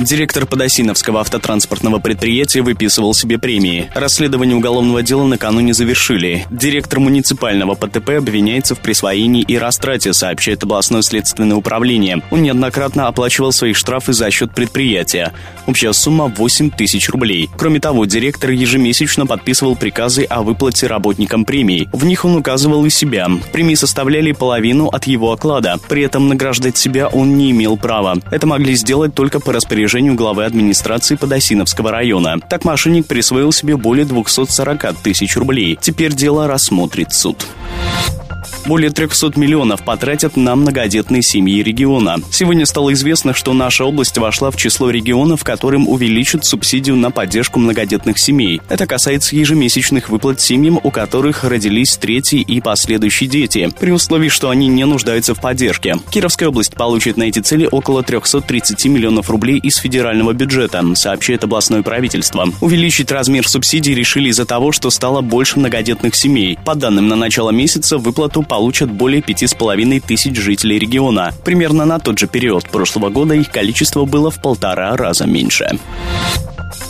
Директор Подосиновского автотранспортного предприятия выписывал себе премии. Расследование уголовного дела накануне завершили. Директор муниципального ПТП обвиняется в присвоении и растрате, сообщает областное следственное управление. Он неоднократно оплачивал свои штрафы за счет предприятия. Общая сумма 8 тысяч рублей. Кроме того, директор ежемесячно подписывал приказы о выплате работникам премий. В них он указывал и себя. Премии составляли половину от его оклада. При этом награждать себя он не имел права. Это могли сделать только по распоряжению распоряжению главы администрации Подосиновского района. Так мошенник присвоил себе более 240 тысяч рублей. Теперь дело рассмотрит суд. Более 300 миллионов потратят на многодетные семьи региона. Сегодня стало известно, что наша область вошла в число регионов, которым увеличат субсидию на поддержку многодетных семей. Это касается ежемесячных выплат семьям, у которых родились третьи и последующие дети, при условии, что они не нуждаются в поддержке. Кировская область получит на эти цели около 330 миллионов рублей из федерального бюджета, сообщает областное правительство. Увеличить размер субсидий решили из-за того, что стало больше многодетных семей. По данным на начало месяца, выплату получат более пяти с половиной тысяч жителей региона. Примерно на тот же период прошлого года их количество было в полтора раза меньше.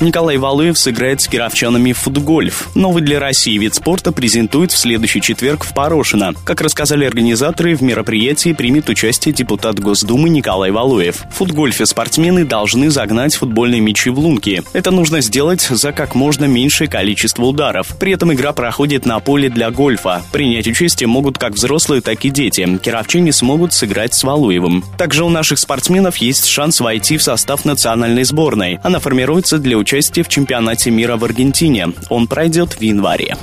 Николай Валуев сыграет с кировчанами в футгольф. Новый для России вид спорта презентует в следующий четверг в Порошино. Как рассказали организаторы, в мероприятии примет участие депутат Госдумы Николай Валуев. В футгольфе спортсмены должны загнать футбольные мячи в лунки. Это нужно сделать за как можно меньшее количество ударов. При этом игра проходит на поле для гольфа. Принять участие могут как взрослые, так и дети. Кировчане смогут сыграть с Валуевым. Также у наших спортсменов есть шанс войти в состав национальной сборной. Она формируется для участия в чемпионате мира в Аргентине. Он пройдет в январе.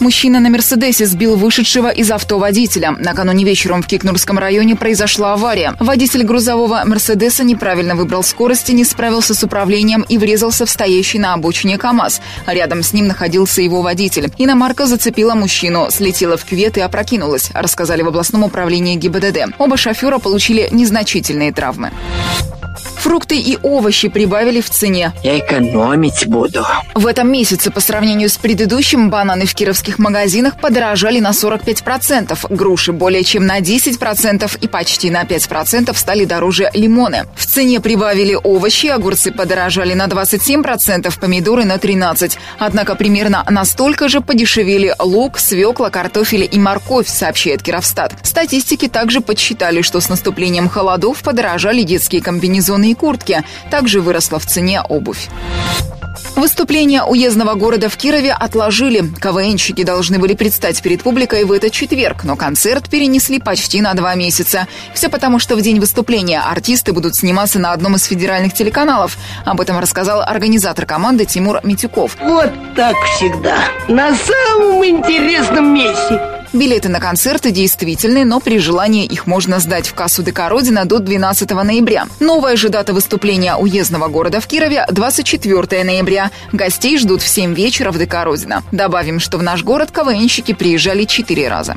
Мужчина на «Мерседесе» сбил вышедшего из авто водителя. Накануне вечером в Кикнурском районе произошла авария. Водитель грузового «Мерседеса» неправильно выбрал скорость и не справился с управлением и врезался в стоящий на обочине КАМАЗ. Рядом с ним находился его водитель. Иномарка зацепила мужчину, слетела в кювет и опрокинулась, рассказали в областном управлении ГИБДД. Оба шофера получили незначительные травмы. Фрукты и овощи прибавили в цене. Я экономить буду. В этом месяце по сравнению с предыдущим бананы в кировских магазинах подорожали на 45%, груши более чем на 10% и почти на 5% стали дороже лимоны. В цене прибавили овощи, огурцы подорожали на 27%, помидоры на 13%. Однако примерно настолько же подешевели лук, свекла, картофель и морковь, сообщает Кировстат. Статистики также подсчитали, что с наступлением холодов подорожали детские комбинезоны и куртки. Также выросла в цене обувь. Выступление уездного города в Кирове отложили. КВНщики должны были предстать перед публикой в этот четверг, но концерт перенесли почти на два месяца. Все потому, что в день выступления артисты будут сниматься на одном из федеральных телеканалов. Об этом рассказал организатор команды Тимур Митюков. Вот так всегда. На самом интересном месте. Билеты на концерты действительны, но при желании их можно сдать в кассу ДК «Родина» до 12 ноября. Новая же дата выступления уездного города в Кирове – 24 ноября. Гостей ждут в 7 вечера в ДК «Родина». Добавим, что в наш город КВНщики приезжали 4 раза.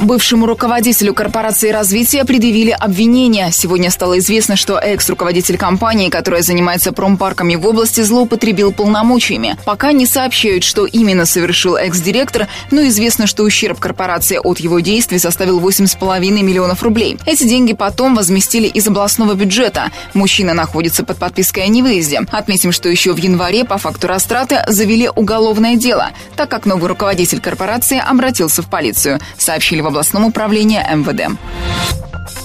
Бывшему руководителю корпорации развития предъявили обвинения. Сегодня стало известно, что экс-руководитель компании, которая занимается промпарками в области, злоупотребил полномочиями. Пока не сообщают, что именно совершил экс-директор, но известно, что ущерб корпорации от его действий составил 8,5 миллионов рублей. Эти деньги потом возместили из областного бюджета. Мужчина находится под подпиской о невыезде. Отметим, что еще в январе по факту растраты завели уголовное дело, так как новый руководитель корпорации обратился в полицию, сообщили в областном управлении МВД.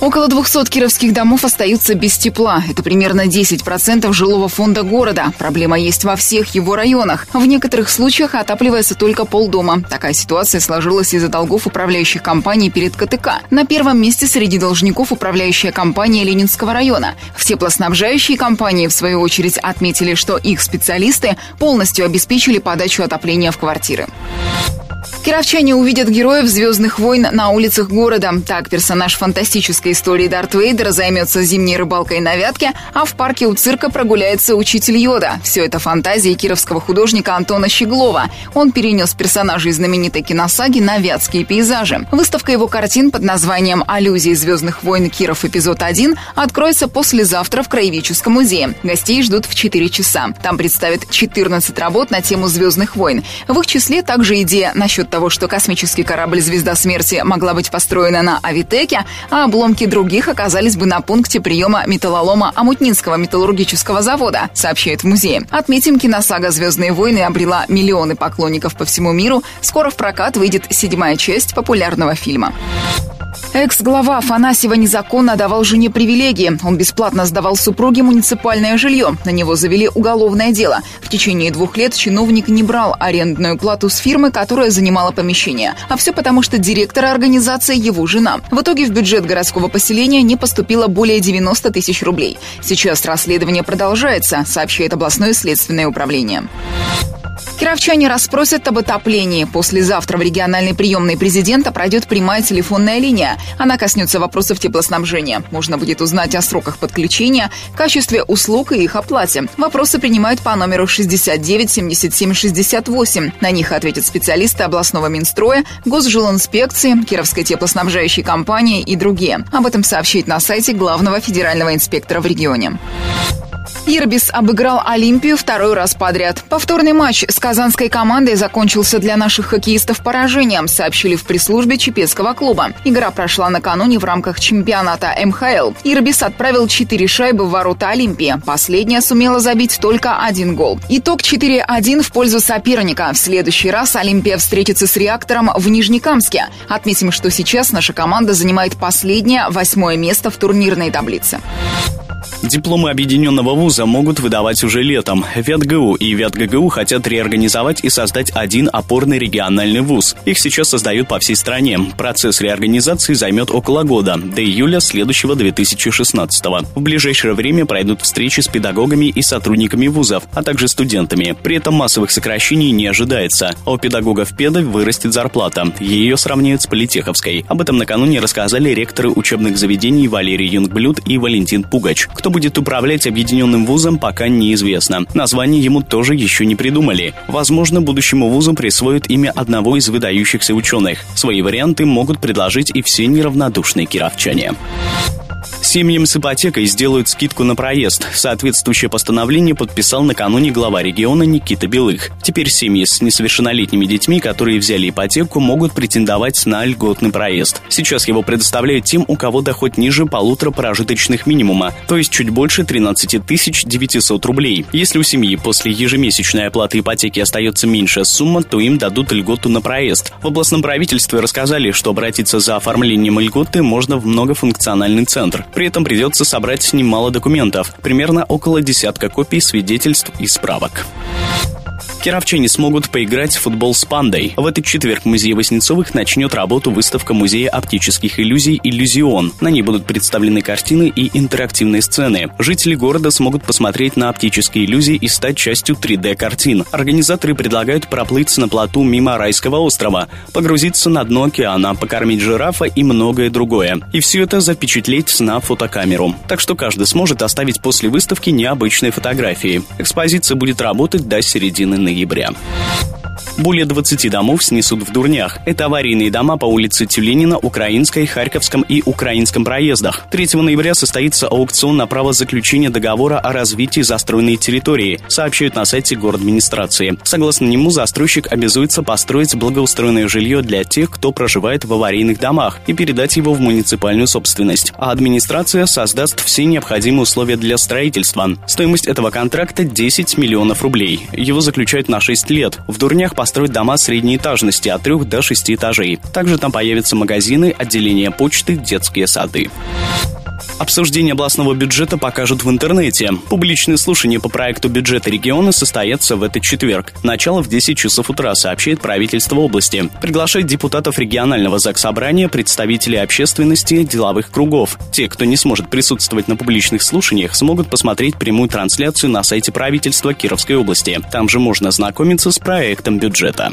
Около 200 кировских домов остаются без тепла. Это примерно 10% жилого фонда города. Проблема есть во всех его районах. В некоторых случаях отапливается только полдома. Такая ситуация сложилась из-за долгов управляющих компаний перед КТК. На первом месте среди должников управляющая компания Ленинского района. В теплоснабжающие компании, в свою очередь, отметили, что их специалисты полностью обеспечили подачу отопления в квартиры. Кировчане увидят героев «Звездных войн» на улицах города. Так, персонаж фантастической истории Дарт Вейдера займется зимней рыбалкой на Вятке, а в парке у цирка прогуляется учитель Йода. Все это фантазии кировского художника Антона Щеглова. Он перенес персонажей знаменитой киносаги на вятские пейзажи. Выставка его картин под названием «Аллюзии «Звездных войн» Киров эпизод 1» откроется послезавтра в Краеведческом музее. Гостей ждут в 4 часа. Там представят 14 работ на тему «Звездных войн». В их числе также идея насчет того, что космический корабль «Звезда смерти» могла быть построена на Авитеке, а обломки других оказались бы на пункте приема металлолома Амутнинского металлургического завода, сообщает в музее. Отметим, киносага «Звездные войны» обрела миллионы поклонников по всему миру. Скоро в прокат выйдет седьмая часть популярного фильма. Экс-глава Афанасьева незаконно давал жене привилегии. Он бесплатно сдавал супруге муниципальное жилье. На него завели уголовное дело. В течение двух лет чиновник не брал арендную плату с фирмы, которая занимала помещение. А все потому, что директора организации его жена. В итоге в бюджет городского поселения не поступило более 90 тысяч рублей. Сейчас расследование продолжается, сообщает областное следственное управление. Кировчане расспросят об отоплении. Послезавтра в региональной приемной президента пройдет прямая телефонная линия. Она коснется вопросов теплоснабжения. Можно будет узнать о сроках подключения, качестве услуг и их оплате. Вопросы принимают по номеру 69 77 68. На них ответят специалисты областного Минстроя, Госжилинспекции, Кировской теплоснабжающей компании и другие. Об этом сообщит на сайте главного федерального инспектора в регионе. Ирбис обыграл Олимпию второй раз подряд. Повторный матч с казанской командой закончился для наших хоккеистов поражением, сообщили в пресс-службе Чепецкого клуба. Игра прошла накануне в рамках чемпионата МХЛ. Ирбис отправил 4 шайбы в ворота Олимпии. Последняя сумела забить только один гол. Итог 4-1 в пользу соперника. В следующий раз Олимпия встретится с реактором в Нижнекамске. Отметим, что сейчас наша команда занимает последнее, восьмое место в турнирной таблице. Дипломы объединенного вуза могут выдавать уже летом. ВятГУ и ВятГГУ хотят реорганизовать и создать один опорный региональный вуз. Их сейчас создают по всей стране. Процесс реорганизации займет около года, до июля следующего 2016 -го. В ближайшее время пройдут встречи с педагогами и сотрудниками вузов, а также студентами. При этом массовых сокращений не ожидается. А у педагогов педа вырастет зарплата. Ее сравняют с политеховской. Об этом накануне рассказали ректоры учебных заведений Валерий Юнгблюд и Валентин Пугач. Кто будет управлять объединенным вузом, пока неизвестно. Название ему тоже еще не придумали. Возможно, будущему вузу присвоят имя одного из выдающихся ученых. Свои варианты могут предложить и все неравнодушные кировчане. Семьям с ипотекой сделают скидку на проезд. Соответствующее постановление подписал накануне глава региона Никита Белых. Теперь семьи с несовершеннолетними детьми, которые взяли ипотеку, могут претендовать на льготный проезд. Сейчас его предоставляют тем, у кого доход ниже полутора прожиточных минимума, то есть чуть больше 13 900 рублей. Если у семьи после ежемесячной оплаты ипотеки остается меньшая сумма, то им дадут льготу на проезд. В областном правительстве рассказали, что обратиться за оформлением льготы можно в многофункциональный центр. При этом придется собрать немало документов, примерно около десятка копий свидетельств и справок. Кировчане смогут поиграть в футбол с пандой. В этот четверг в музее Васнецовых начнет работу выставка музея оптических иллюзий «Иллюзион». На ней будут представлены картины и интерактивные сцены. Жители города смогут посмотреть на оптические иллюзии и стать частью 3D-картин. Организаторы предлагают проплыть на плоту мимо райского острова, погрузиться на дно океана, покормить жирафа и многое другое. И все это запечатлеть на фотокамеру. Так что каждый сможет оставить после выставки необычные фотографии. Экспозиция будет работать до середины ноября ноября. Более 20 домов снесут в Дурнях. Это аварийные дома по улице Тюленина, Украинской, Харьковском и Украинском проездах. 3 ноября состоится аукцион на право заключения договора о развитии застроенной территории, сообщают на сайте администрации. Согласно нему, застройщик обязуется построить благоустроенное жилье для тех, кто проживает в аварийных домах, и передать его в муниципальную собственность. А администрация создаст все необходимые условия для строительства. Стоимость этого контракта 10 миллионов рублей. Его заключают на 6 лет. В Дурнях построить дома средней этажности от 3 до 6 этажей. Также там появятся магазины, отделения почты, детские сады. Обсуждение областного бюджета покажут в интернете. Публичные слушания по проекту бюджета региона состоятся в этот четверг. Начало в 10 часов утра, сообщает правительство области. Приглашает депутатов регионального заксобрания, представителей общественности, деловых кругов. Те, кто не сможет присутствовать на публичных слушаниях, смогут посмотреть прямую трансляцию на сайте правительства Кировской области. Там же можно ознакомиться с проектом бюджета.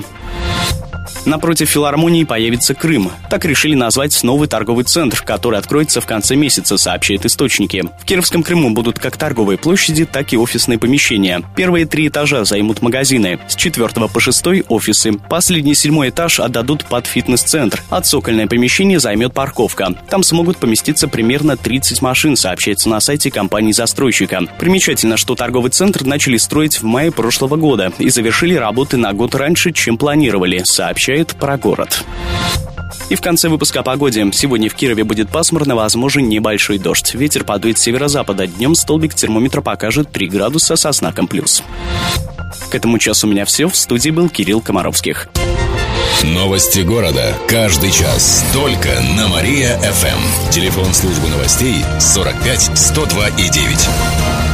Напротив филармонии появится Крым. Так решили назвать новый торговый центр, который откроется в конце месяца, сообщают источники. В Кировском Крыму будут как торговые площади, так и офисные помещения. Первые три этажа займут магазины, с четвертого по шестой – офисы. Последний седьмой этаж отдадут под фитнес-центр, а цокольное помещение займет парковка. Там смогут поместиться примерно 30 машин, сообщается на сайте компании-застройщика. Примечательно, что торговый центр начали строить в мае прошлого года и завершили работы на год раньше, чем планировали, сообщает сообщает про город. И в конце выпуска о погоде. Сегодня в Кирове будет пасмурно, возможен небольшой дождь. Ветер подует с северо-запада. Днем столбик термометра покажет 3 градуса со знаком плюс. К этому часу у меня все. В студии был Кирилл Комаровских. Новости города. Каждый час. Только на Мария-ФМ. Телефон службы новостей 45 102 и 9.